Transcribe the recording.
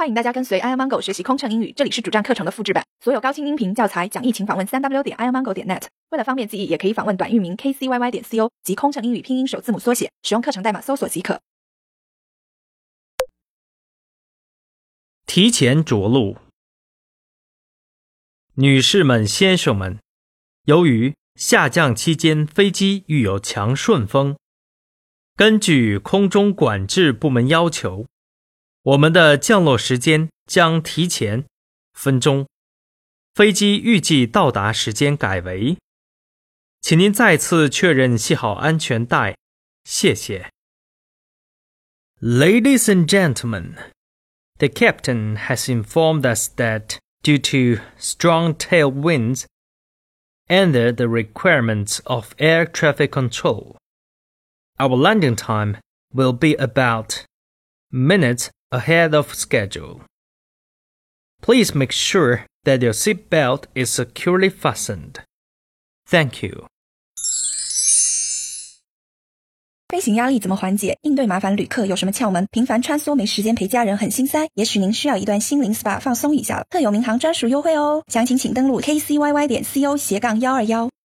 欢迎大家跟随 i amango 学习空乘英语，这里是主站课程的复制版，所有高清音频教材讲义，请访问三 w 点 i amango 点 net。为了方便记忆，也可以访问短域名 kcyy 点 co 及空乘英语拼音首字母缩写，使用课程代码搜索即可。提前着陆，女士们、先生们，由于下降期间飞机遇有强顺风，根据空中管制部门要求。我们的降落时间将提前分钟，飞机预计到达时间改为，请您再次确认系好安全带，谢谢。Ladies and gentlemen, the captain has informed us that due to strong tailwinds and the requirements of air traffic control, our landing time will be about minutes ahead of schedule. Please make sure that your seatbelt is securely fastened. Thank you. 飞行压力怎么缓解？应对麻烦旅客有什么窍门？频繁穿梭没时间陪家人很心塞，也许您需要一段心灵 SPA 放松一下了。特有民航专属优惠哦，详情请登录 kcyy 点 co 斜杠幺二幺。